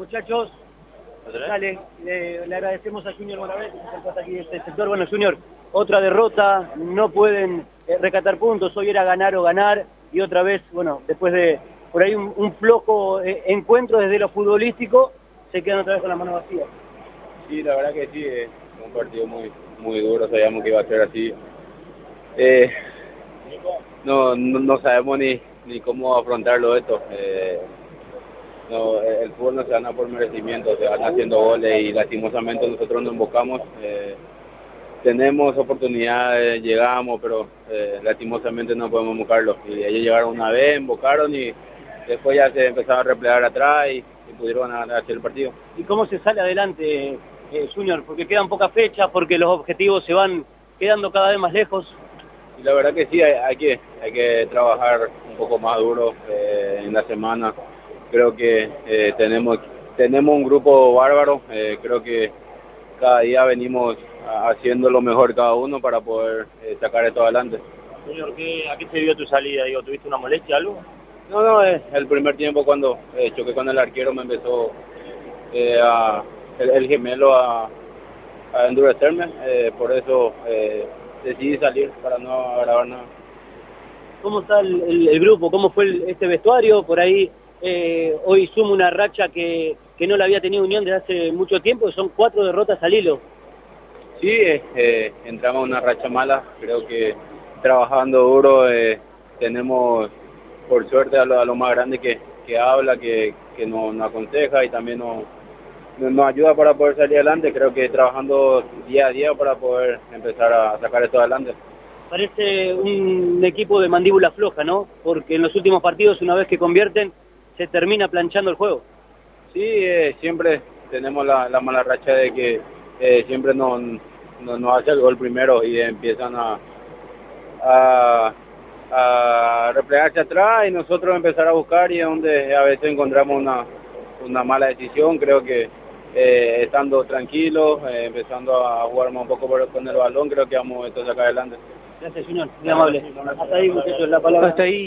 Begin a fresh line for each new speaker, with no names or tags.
Muchachos, dale, le, le agradecemos a Junior Moravés, que se aquí de este sector. Bueno, Junior, otra derrota, no pueden eh, recatar puntos, hoy era ganar o ganar, y otra vez, bueno, después de por ahí un, un flojo eh, encuentro desde lo futbolístico, se quedan otra vez con la mano vacía.
Sí, la verdad que sí, es un partido muy muy duro, sabíamos que iba a ser así. Eh, no, no, no sabemos ni, ni cómo afrontarlo esto. Eh, no, el fútbol no se gana por merecimiento, se van haciendo goles y lastimosamente nosotros nos invocamos. Eh, tenemos oportunidades, llegamos, pero eh, lastimosamente no podemos invocarlo. Y ellos llegaron una vez, invocaron y después ya se empezaron a replegar atrás y, y pudieron ganar el partido.
¿Y cómo se sale adelante, eh, Junior? Porque quedan pocas fechas, porque los objetivos se van quedando cada vez más lejos.
Y la verdad que sí, hay, hay que, hay que trabajar un poco más duro eh, en la semana. Creo que eh, tenemos, tenemos un grupo bárbaro, eh, creo que cada día venimos haciendo lo mejor cada uno para poder eh, sacar esto adelante.
Señor, ¿qué, ¿a qué se dio tu salida? Digo, ¿Tuviste una molestia algo?
No, no, el primer tiempo cuando choqué con el arquero me empezó a, el, el gemelo a, a endurecerme, por eso decidí salir para no agravar nada.
¿Cómo está el, el- el grupo? ¿Cómo fue este vestuario? Por ahí eh, hoy suma una racha que, que no la había tenido Unión desde hace mucho tiempo, que son cuatro derrotas al hilo.
Sí, eh, eh, entramos en una racha mala, creo que trabajando duro eh, tenemos por suerte a lo, a lo más grande que, que habla, que, que nos, nos aconseja y también nos, nos ayuda para poder salir adelante, creo que trabajando día a día para poder empezar a sacar esto adelante.
Parece un equipo de mandíbula floja, ¿no? Porque en los últimos partidos, una vez que convierten, se termina planchando el juego.
Sí, eh, siempre tenemos la, la mala racha de que eh, siempre nos, nos, nos hace el gol primero y empiezan a, a, a replegarse atrás y nosotros empezar a buscar y es donde a veces encontramos una, una mala decisión. Creo que eh, estando tranquilos, eh, empezando a jugar más un poco por- con el balón, creo que vamos esto a sacar adelante.
Gracias, Junior. Muy amable. Hasta ahí, muchachos, la palabra.
Hasta ahí.